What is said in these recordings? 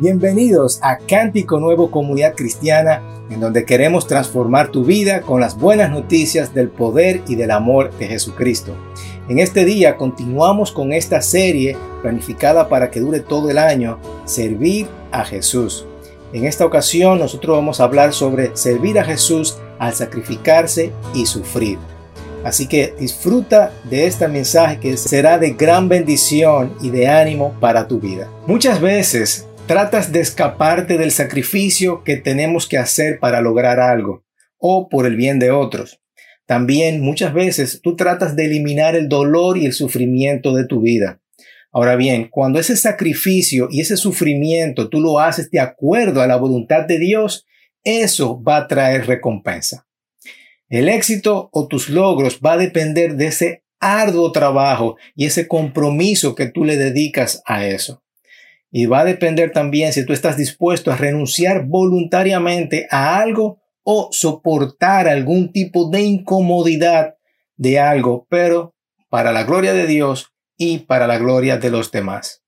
Bienvenidos a Cántico Nuevo Comunidad Cristiana, en donde queremos transformar tu vida con las buenas noticias del poder y del amor de Jesucristo. En este día continuamos con esta serie planificada para que dure todo el año, Servir a Jesús. En esta ocasión nosotros vamos a hablar sobre servir a Jesús al sacrificarse y sufrir. Así que disfruta de este mensaje que será de gran bendición y de ánimo para tu vida. Muchas veces tratas de escaparte del sacrificio que tenemos que hacer para lograr algo o por el bien de otros. También muchas veces tú tratas de eliminar el dolor y el sufrimiento de tu vida. Ahora bien, cuando ese sacrificio y ese sufrimiento tú lo haces de acuerdo a la voluntad de Dios, eso va a traer recompensa. El éxito o tus logros va a depender de ese arduo trabajo y ese compromiso que tú le dedicas a eso. Y va a depender también si tú estás dispuesto a renunciar voluntariamente a algo o soportar algún tipo de incomodidad de algo, pero para la gloria de Dios y para la gloria de los demás.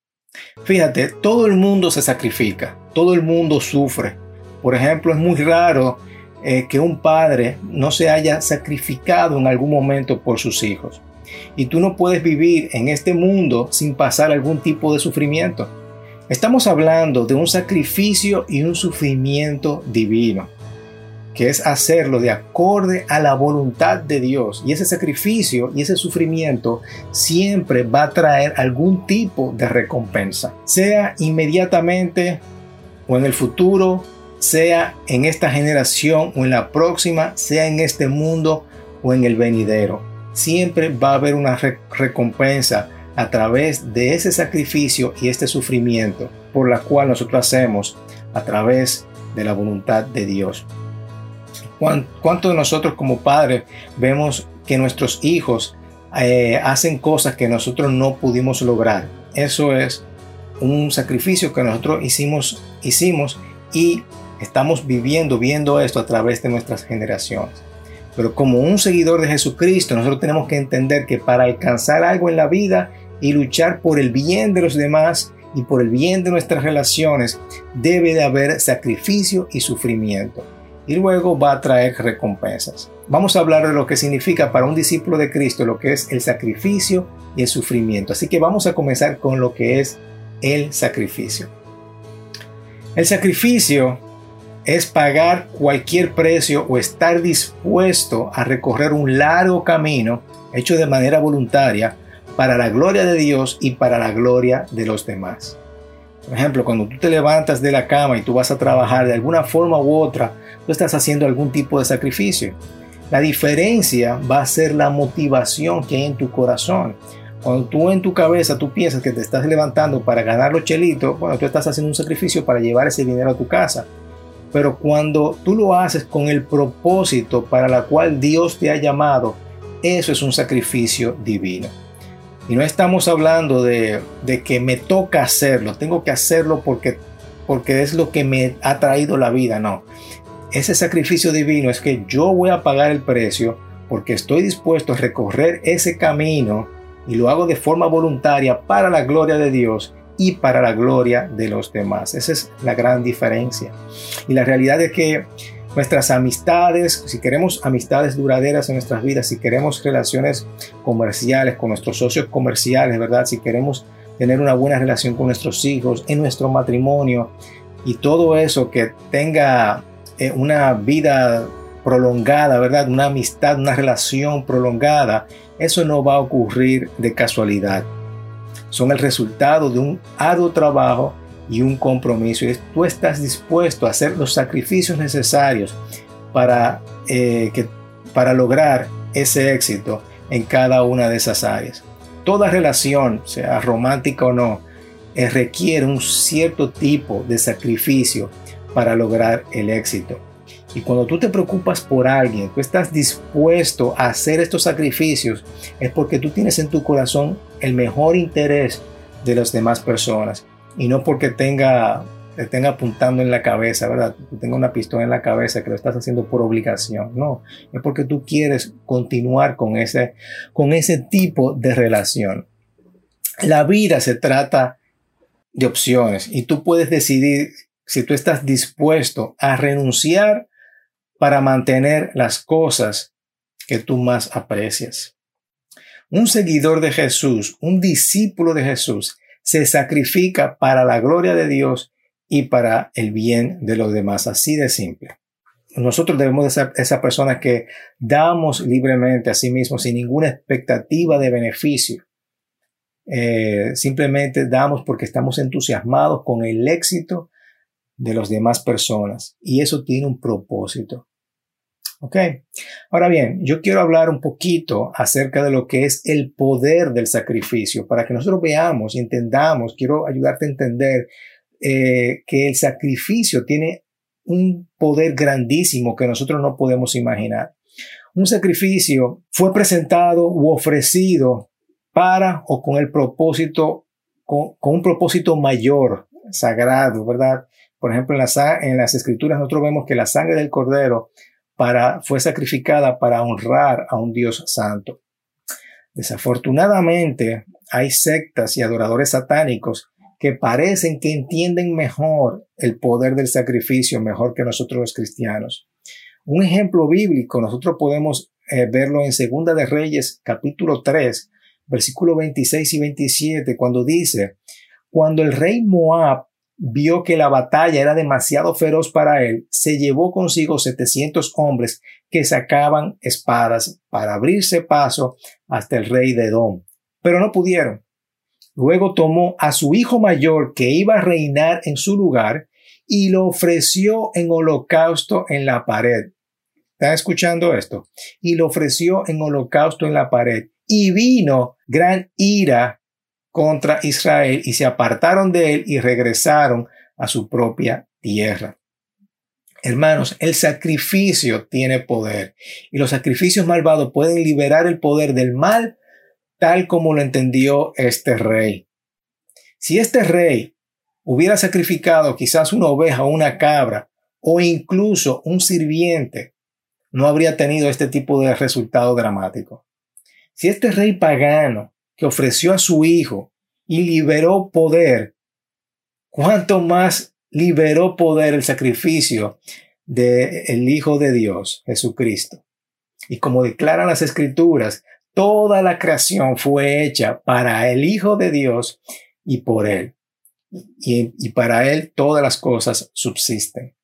Fíjate, todo el mundo se sacrifica, todo el mundo sufre. Por ejemplo, es muy raro eh, que un padre no se haya sacrificado en algún momento por sus hijos. Y tú no puedes vivir en este mundo sin pasar algún tipo de sufrimiento. Estamos hablando de un sacrificio y un sufrimiento divino, que es hacerlo de acorde a la voluntad de Dios. Y ese sacrificio y ese sufrimiento siempre va a traer algún tipo de recompensa, sea inmediatamente o en el futuro, sea en esta generación o en la próxima, sea en este mundo o en el venidero. Siempre va a haber una recompensa a través de ese sacrificio y este sufrimiento por la cual nosotros hacemos a través de la voluntad de Dios. ¿Cuántos de nosotros como padres vemos que nuestros hijos eh, hacen cosas que nosotros no pudimos lograr? Eso es un sacrificio que nosotros hicimos, hicimos y estamos viviendo, viendo esto a través de nuestras generaciones. Pero como un seguidor de Jesucristo, nosotros tenemos que entender que para alcanzar algo en la vida y luchar por el bien de los demás y por el bien de nuestras relaciones, debe de haber sacrificio y sufrimiento. Y luego va a traer recompensas. Vamos a hablar de lo que significa para un discípulo de Cristo lo que es el sacrificio y el sufrimiento. Así que vamos a comenzar con lo que es el sacrificio. El sacrificio es pagar cualquier precio o estar dispuesto a recorrer un largo camino hecho de manera voluntaria para la gloria de Dios y para la gloria de los demás. Por ejemplo, cuando tú te levantas de la cama y tú vas a trabajar de alguna forma u otra, tú estás haciendo algún tipo de sacrificio. La diferencia va a ser la motivación que hay en tu corazón. Cuando tú en tu cabeza tú piensas que te estás levantando para ganar los chelitos, bueno, tú estás haciendo un sacrificio para llevar ese dinero a tu casa. Pero cuando tú lo haces con el propósito para la cual Dios te ha llamado, eso es un sacrificio divino. Y no estamos hablando de, que me toca hacerlo, tengo que hacerlo porque, porque es lo que me ha traído la vida, no. Ese sacrificio divino es que yo voy a pagar el precio porque estoy dispuesto a recorrer ese camino y lo hago de forma voluntaria para la gloria de Dios y para la gloria de los demás. Esa es la gran diferencia. Y la realidad es que nuestras amistades, si queremos amistades duraderas en nuestras vidas, si queremos relaciones comerciales con nuestros socios comerciales, ¿verdad? Si queremos tener una buena relación con nuestros hijos, en nuestro matrimonio y todo eso que tenga eh, una vida prolongada, ¿verdad? Una amistad, una relación prolongada, eso no va a ocurrir de casualidad. Son el resultado de un arduo trabajo y un compromiso. Y tú estás dispuesto a hacer los sacrificios necesarios para, eh, que, para lograr ese éxito en cada una de esas áreas. Toda relación, sea romántica o no, eh, requiere un cierto tipo de sacrificio para lograr el éxito. Y cuando tú te preocupas por alguien, tú estás dispuesto a hacer estos sacrificios, es porque tú tienes en tu corazón el mejor interés de las demás personas y no porque tenga te tenga apuntando en la cabeza, ¿verdad? Que tenga una pistola en la cabeza que lo estás haciendo por obligación. No, es porque tú quieres continuar con ese, con ese tipo de relación. La vida se trata de opciones y tú puedes decidir si tú estás dispuesto a renunciar para mantener las cosas que tú más aprecias. Un seguidor de Jesús, un discípulo de Jesús, se sacrifica para la gloria de Dios y para el bien de los demás. Así de simple. Nosotros debemos de ser esa persona que damos libremente a sí mismo sin ninguna expectativa de beneficio. Eh, simplemente damos porque estamos entusiasmados con el éxito de las demás personas y eso tiene un propósito. ¿Ok? Ahora bien, yo quiero hablar un poquito acerca de lo que es el poder del sacrificio para que nosotros veamos y entendamos, quiero ayudarte a entender eh, que el sacrificio tiene un poder grandísimo que nosotros no podemos imaginar. Un sacrificio fue presentado u ofrecido para o con el propósito, con, un propósito mayor, sagrado, ¿verdad? Por ejemplo, en, en las escrituras nosotros vemos que la sangre del cordero fue sacrificada para honrar a un Dios santo. Desafortunadamente, hay sectas y adoradores satánicos que parecen que entienden mejor el poder del sacrificio mejor que nosotros los cristianos. Un ejemplo bíblico, nosotros podemos eh, verlo en Segunda de Reyes, capítulo 3, versículo 26 y 27, cuando dice, cuando el rey Moab vio que la batalla era demasiado feroz para él, se llevó consigo 700 hombres que sacaban espadas para abrirse paso hasta el rey de Edom. Pero no pudieron. Luego tomó a su hijo mayor que iba a reinar en su lugar y lo ofreció en holocausto en la pared. ¿Están escuchando esto? Y lo ofreció en holocausto en la pared. Y vino gran ira contra Israel y se apartaron de él y regresaron a su propia tierra. Hermanos, el sacrificio tiene poder y los sacrificios malvados pueden liberar el poder del mal tal como lo entendió este rey. Si este rey hubiera sacrificado quizás una oveja o una cabra o incluso un sirviente, no habría tenido este tipo de resultado dramático. Si este rey pagano que ofreció a su Hijo y liberó poder, ¿cuánto más liberó poder el sacrificio del Hijo de Dios, Jesucristo? Y como declaran las Escrituras, toda la creación fue hecha para el Hijo de Dios y por Él. Y, para Él todas las cosas subsisten.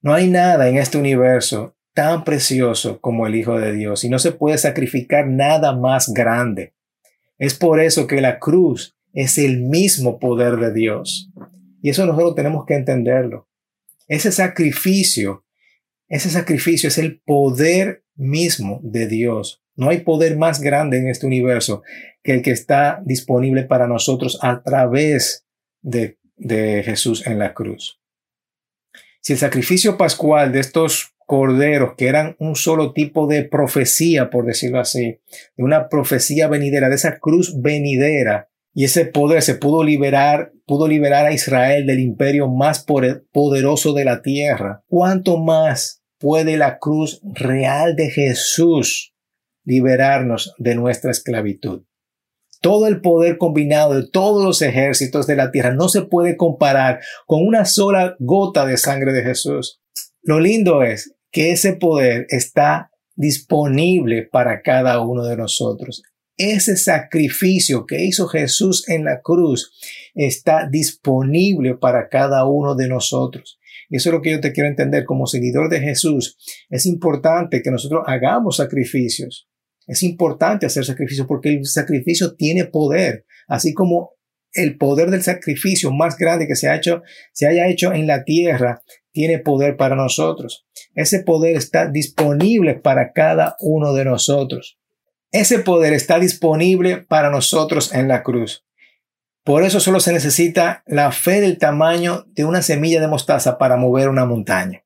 No hay nada en este universo tan precioso como el Hijo de Dios y no se puede sacrificar nada más grande. Es por eso que la cruz es el mismo poder de Dios. Y eso nosotros tenemos que entenderlo. Ese sacrificio, ese sacrificio es el poder mismo de Dios. No hay poder más grande en este universo que el que está disponible para nosotros a través de, de Jesús en la cruz. Si el sacrificio pascual de estos corderos que eran un solo tipo de profecía, por decirlo así, de una profecía venidera, de esa cruz venidera. Y ese poder se pudo liberar, pudo liberar a Israel del imperio más poderoso de la tierra. ¿Cuánto más puede la cruz real de Jesús liberarnos de nuestra esclavitud? Todo el poder combinado de todos los ejércitos de la tierra no se puede comparar con una sola gota de sangre de Jesús. Lo lindo es que ese poder está disponible para cada uno de nosotros. Ese sacrificio que hizo Jesús en la cruz está disponible para cada uno de nosotros. Y eso es lo que yo te quiero entender como seguidor de Jesús. Es importante que nosotros hagamos sacrificios. Es importante hacer sacrificios porque el sacrificio tiene poder, así como el poder del sacrificio más grande que se ha hecho, se haya hecho en la tierra, tiene poder para nosotros. Ese poder está disponible para cada uno de nosotros. Ese poder está disponible para nosotros en la cruz. Por eso solo se necesita la fe del tamaño de una semilla de mostaza para mover una montaña.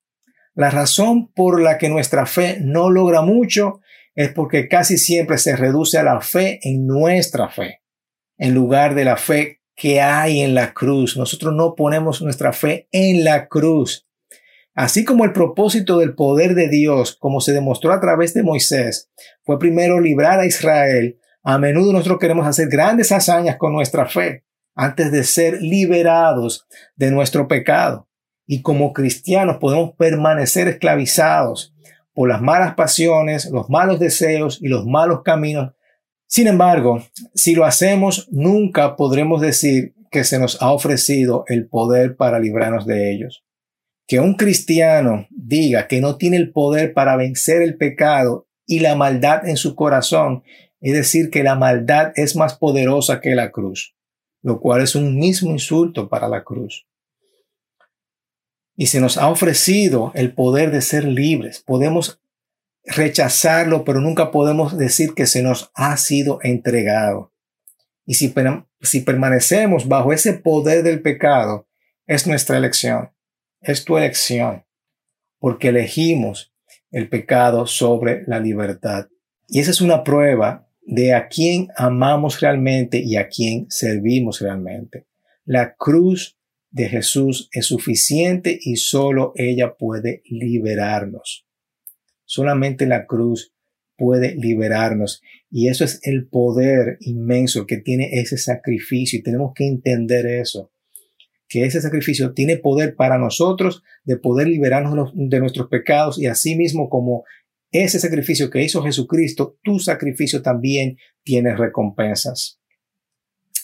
La razón por la que nuestra fe no logra mucho es porque casi siempre se reduce a la fe en nuestra fe, en lugar de la fe que hay en la cruz. Nosotros no ponemos nuestra fe en la cruz. Así como el propósito del poder de Dios, como se demostró a través de Moisés, fue primero librar a Israel, a menudo nosotros queremos hacer grandes hazañas con nuestra fe. antes de ser liberados de nuestro pecado. Y como cristianos podemos permanecer esclavizados por las malas pasiones, los malos deseos y los malos caminos. Sin embargo, si lo hacemos, nunca podremos decir que se nos ha ofrecido el poder para librarnos de ellos. Que un cristiano diga que no tiene el poder para vencer el pecado y la maldad en su corazón, es decir, que la maldad es más poderosa que la cruz, lo cual es un mismo insulto para la cruz. Y se nos ha ofrecido el poder de ser libres. Podemos rechazarlo, pero nunca podemos decir que se nos ha sido entregado. Y si, si permanecemos bajo ese poder del pecado, es nuestra elección, es tu elección, porque elegimos el pecado sobre la libertad. Y esa es una prueba de a quién amamos realmente y a quién servimos realmente. La cruz de Jesús es suficiente y solo ella puede liberarnos. Solamente la cruz puede liberarnos. Y eso es el poder inmenso que tiene ese sacrificio. Y tenemos que entender eso. Que ese sacrificio tiene poder para nosotros de poder liberarnos de nuestros pecados y asimismo como ese sacrificio que hizo Jesucristo, tu sacrificio también tiene recompensas.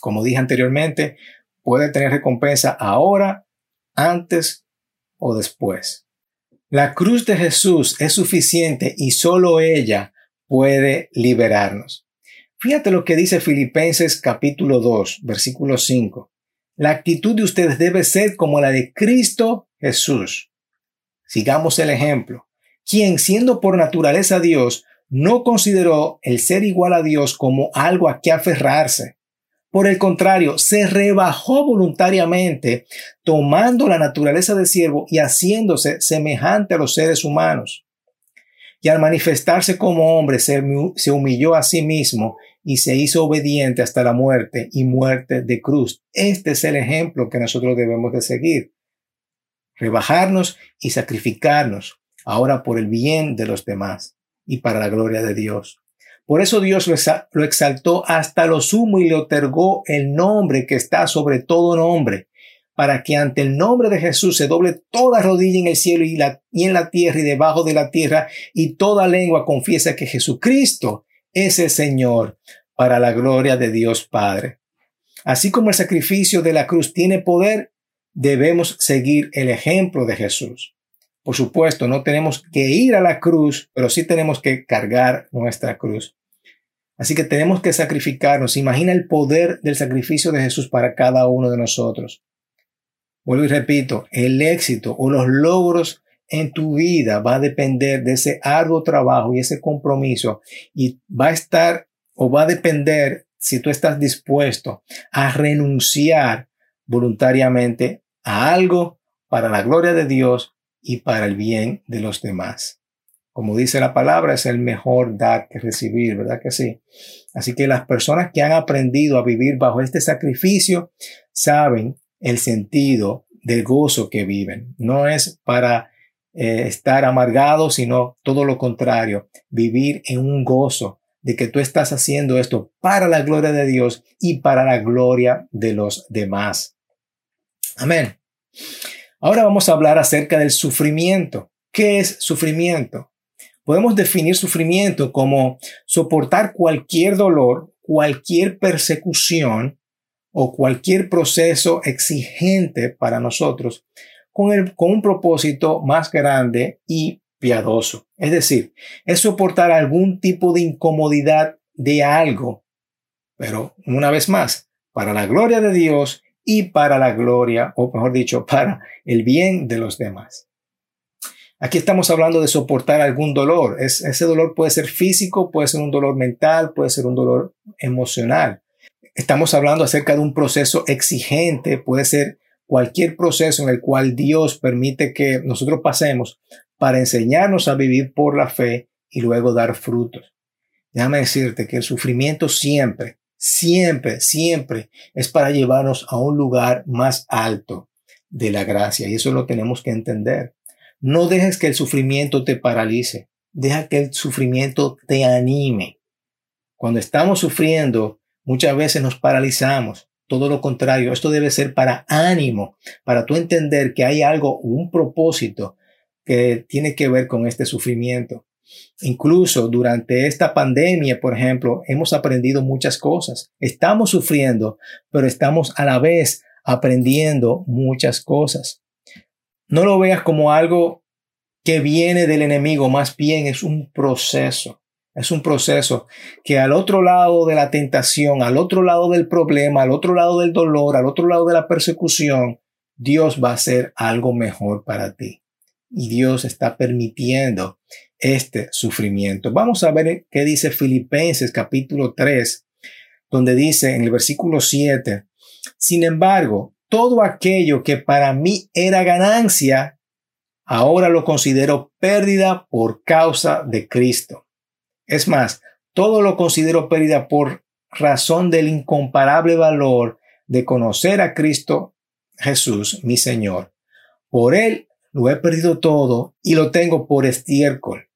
Como dije anteriormente, puede tener recompensa ahora, antes o después. La cruz de Jesús es suficiente y solo ella puede liberarnos. Fíjate lo que dice Filipenses capítulo 2, versículo 5. La actitud de ustedes debe ser como la de Cristo Jesús. Sigamos el ejemplo. Quien siendo por naturaleza Dios, no consideró el ser igual a Dios como algo a que aferrarse por el contrario, se rebajó voluntariamente, tomando la naturaleza de siervo y haciéndose semejante a los seres humanos. Y al manifestarse como hombre, se, humilló a sí mismo y se hizo obediente hasta la muerte y muerte de cruz. Este es el ejemplo que nosotros debemos de seguir. Rebajarnos y sacrificarnos ahora por el bien de los demás y para la gloria de Dios. Por eso Dios lo exaltó hasta lo sumo y le otorgó el nombre que está sobre todo nombre, para que ante el nombre de Jesús se doble toda rodilla en el cielo y, en la tierra y debajo de la tierra, y toda lengua confiesa que Jesucristo es el Señor, para la gloria de Dios Padre. Así como el sacrificio de la cruz tiene poder, debemos seguir el ejemplo de Jesús. Por supuesto, no tenemos que ir a la cruz, pero sí tenemos que cargar nuestra cruz. Así que tenemos que sacrificarnos. Imagina el poder del sacrificio de Jesús para cada uno de nosotros. Vuelvo y repito, el éxito o los logros en tu vida va a depender de ese arduo trabajo y ese compromiso y va a estar o va a depender si tú estás dispuesto a renunciar voluntariamente a algo para la gloria de Dios y para el bien de los demás. Como dice la palabra, es el mejor dar que recibir, ¿verdad que sí? Así que las personas que han aprendido a vivir bajo este sacrificio saben el sentido del gozo que viven. No es para eh, estar amargados, sino todo lo contrario, vivir en un gozo de que tú estás haciendo esto para la gloria de Dios y para la gloria de los demás. Amén. Ahora vamos a hablar acerca del sufrimiento. ¿Qué es sufrimiento? Podemos definir sufrimiento como soportar cualquier dolor, cualquier persecución o cualquier proceso exigente para nosotros con, con un propósito más grande y piadoso. Es decir, es soportar algún tipo de incomodidad de algo, pero una vez más, para la gloria de Dios y para la gloria, o mejor dicho, para el bien de los demás. Aquí estamos hablando de soportar algún dolor. Es, ese dolor puede ser físico, puede ser un dolor mental, puede ser un dolor emocional. Estamos hablando acerca de un proceso exigente, puede ser cualquier proceso en el cual Dios permite que nosotros pasemos para enseñarnos a vivir por la fe y luego dar frutos. Déjame decirte que el sufrimiento siempre, siempre, siempre es para llevarnos a un lugar más alto de la gracia. Y eso lo tenemos que entender. No dejes que el sufrimiento te paralice. Deja que el sufrimiento te anime. Cuando estamos sufriendo, muchas veces nos paralizamos. Todo lo contrario, esto debe ser para ánimo, para tú entender que hay algo, un propósito que tiene que ver con este sufrimiento. Incluso durante esta pandemia, por ejemplo, hemos aprendido muchas cosas. Estamos sufriendo, pero estamos a la vez aprendiendo muchas cosas. No lo veas como algo que viene del enemigo, más bien es un proceso. Es un proceso que al otro lado de la tentación, al otro lado del problema, al otro lado del dolor, al otro lado de la persecución, Dios va a hacer algo mejor para ti. Y Dios está permitiendo este sufrimiento. Vamos a ver qué dice Filipenses capítulo 3, donde dice en el versículo 7, sin embargo, todo aquello que para mí era ganancia, ahora lo considero pérdida por causa de Cristo. Es más, todo lo considero pérdida por razón del incomparable valor de conocer a Cristo Jesús, mi Señor. Por Él lo he perdido todo y lo tengo por estiércol,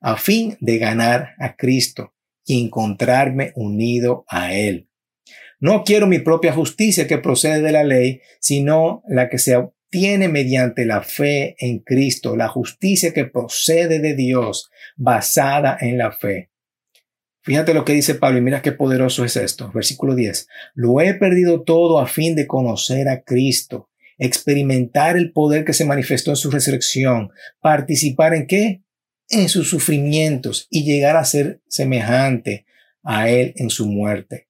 a fin de ganar a Cristo y encontrarme unido a Él. No quiero mi propia justicia que procede de la ley, sino la que se obtiene mediante la fe en Cristo, la justicia que procede de Dios, basada en la fe. Fíjate lo que dice Pablo y mira qué poderoso es esto. Versículo 10. Lo he perdido todo a fin de conocer a Cristo, experimentar el poder que se manifestó en su resurrección, participar en qué? En sus sufrimientos y llegar a ser semejante a Él en su muerte.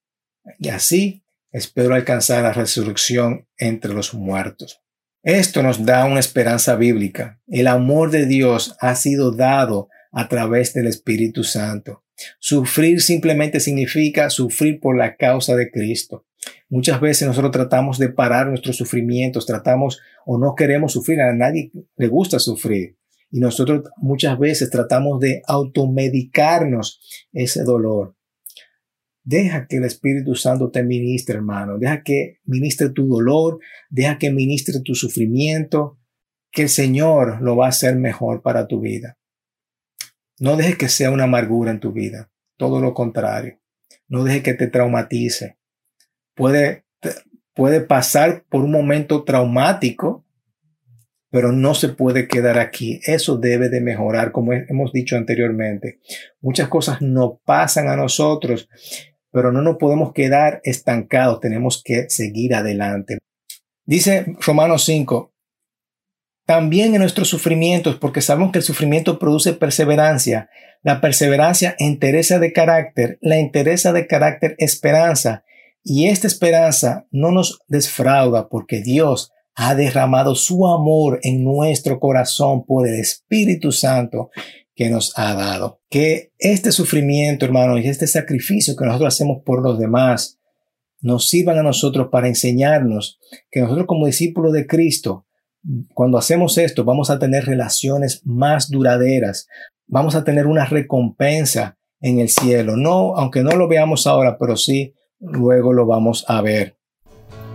Y así espero alcanzar la resurrección entre los muertos. Esto nos da una esperanza bíblica. El amor de Dios ha sido dado a través del Espíritu Santo. Sufrir simplemente significa sufrir por la causa de Cristo. Muchas veces nosotros tratamos de parar nuestros sufrimientos, tratamos o no queremos sufrir, a nadie le gusta sufrir. Y nosotros muchas veces tratamos de automedicarnos ese dolor. Deja que el Espíritu Santo te ministre, hermano. Deja que ministre tu dolor, deja que ministre tu sufrimiento, que el Señor lo va a hacer mejor para tu vida. No dejes que sea una amargura en tu vida, todo lo contrario. No dejes que te traumatice. Puede, puede pasar por un momento traumático, pero no se puede quedar aquí. Eso debe de mejorar, como hemos dicho anteriormente. Muchas cosas no pasan a nosotros, pero no nos podemos quedar estancados, tenemos que seguir adelante. Dice Romanos 5, también en nuestros sufrimientos, porque sabemos que el sufrimiento produce perseverancia, la perseverancia interesa de carácter, la interesa de carácter esperanza, y esta esperanza no nos desfrauda porque Dios ha derramado su amor en nuestro corazón por el Espíritu Santo que nos ha dado. Que este sufrimiento, hermanos, y este sacrificio que nosotros hacemos por los demás, nos sirvan a nosotros para enseñarnos que nosotros como discípulos de Cristo, cuando hacemos esto, vamos a tener relaciones más duraderas, vamos a tener una recompensa en el cielo. No, aunque no lo veamos ahora, pero sí luego lo vamos a ver.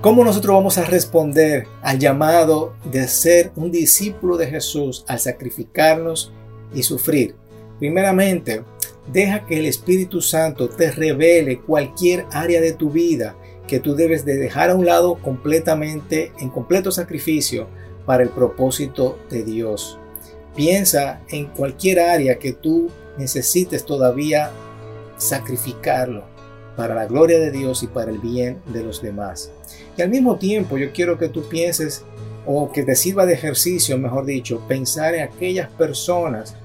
¿Cómo nosotros vamos a responder al llamado de ser un discípulo de Jesús al sacrificarnos y sufrir. Primeramente, deja que el Espíritu Santo te revele cualquier área de tu vida que tú debes de dejar a un lado completamente en completo sacrificio para el propósito de Dios. Piensa en cualquier área que tú necesites todavía sacrificarlo para la gloria de Dios y para el bien de los demás. Y al mismo tiempo yo quiero que tú pienses o que te sirva de ejercicio, mejor dicho, pensar en aquellas personas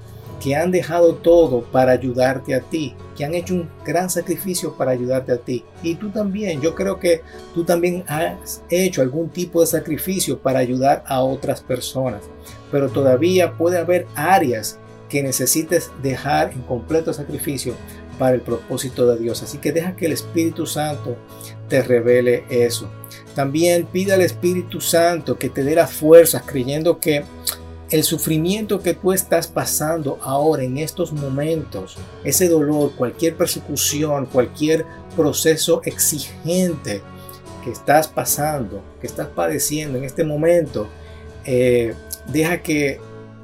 que han dejado todo para ayudarte a ti, que han hecho un gran sacrificio para ayudarte a ti. Y tú también, yo creo que tú también has hecho algún tipo de sacrificio para ayudar a otras personas. Pero todavía puede haber áreas que necesites dejar en completo sacrificio para el propósito de Dios. Así que deja que el Espíritu Santo te revele eso. También pide al Espíritu Santo que te dé las fuerzas creyendo que el sufrimiento que tú estás pasando ahora en estos momentos, ese dolor, cualquier persecución, cualquier proceso exigente que estás pasando, que estás padeciendo en este momento, eh, deja que,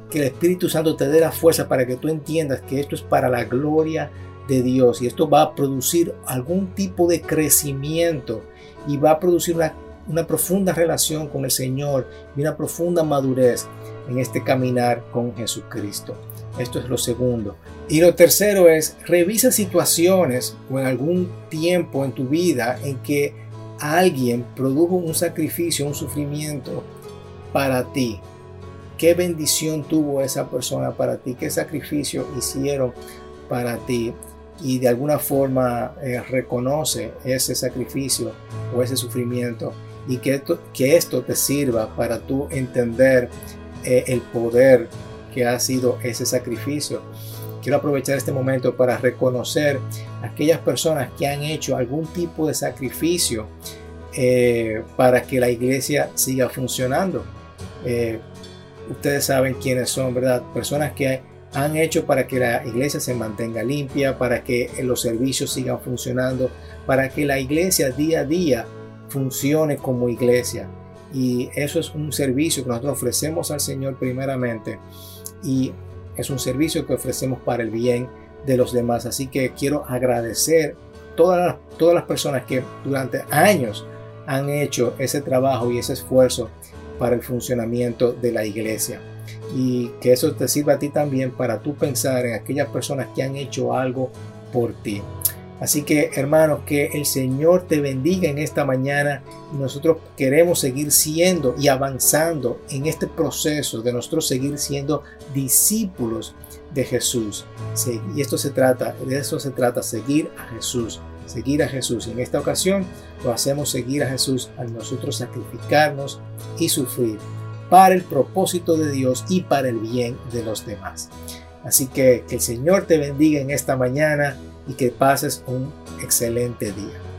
que el Espíritu Santo te dé la fuerza para que tú entiendas que esto es para la gloria de Dios y esto va a producir algún tipo de crecimiento y va a producir una, una profunda relación con el Señor y una profunda madurez en este caminar con Jesucristo. Esto es lo segundo. Y lo tercero es, revisa situaciones o en algún tiempo en tu vida en que alguien produjo un sacrificio, un sufrimiento para ti. ¿Qué bendición tuvo esa persona para ti? ¿Qué sacrificio hicieron para ti? Y de alguna forma eh, reconoce ese sacrificio o ese sufrimiento y que esto, que esto te sirva para tú entender eh, el poder que ha sido ese sacrificio. Quiero aprovechar este momento para reconocer a aquellas personas que han hecho algún tipo de sacrificio eh, para que la iglesia siga funcionando. Eh, ustedes saben quiénes son, ¿verdad? Personas que han hecho para que la iglesia se mantenga limpia, para que los servicios sigan funcionando, para que la iglesia día a día funcione como iglesia. Y eso es un servicio que nosotros ofrecemos al Señor primeramente y es un servicio que ofrecemos para el bien de los demás. Así que quiero agradecer todas las, todas las personas que durante años han hecho ese trabajo y ese esfuerzo para el funcionamiento de la iglesia. Y que eso te sirva a ti también para tú pensar en aquellas personas que han hecho algo por ti. Así que hermanos, que el Señor te bendiga en esta mañana. Nosotros queremos seguir siendo y avanzando en este proceso de nosotros seguir siendo discípulos de Jesús. Y esto se trata, de eso se trata, seguir a Jesús, seguir a Jesús. Y en esta ocasión lo hacemos seguir a Jesús al nosotros sacrificarnos y sufrir para el propósito de Dios y para el bien de los demás. Así que que el Señor te bendiga en esta mañana y que pases un excelente día.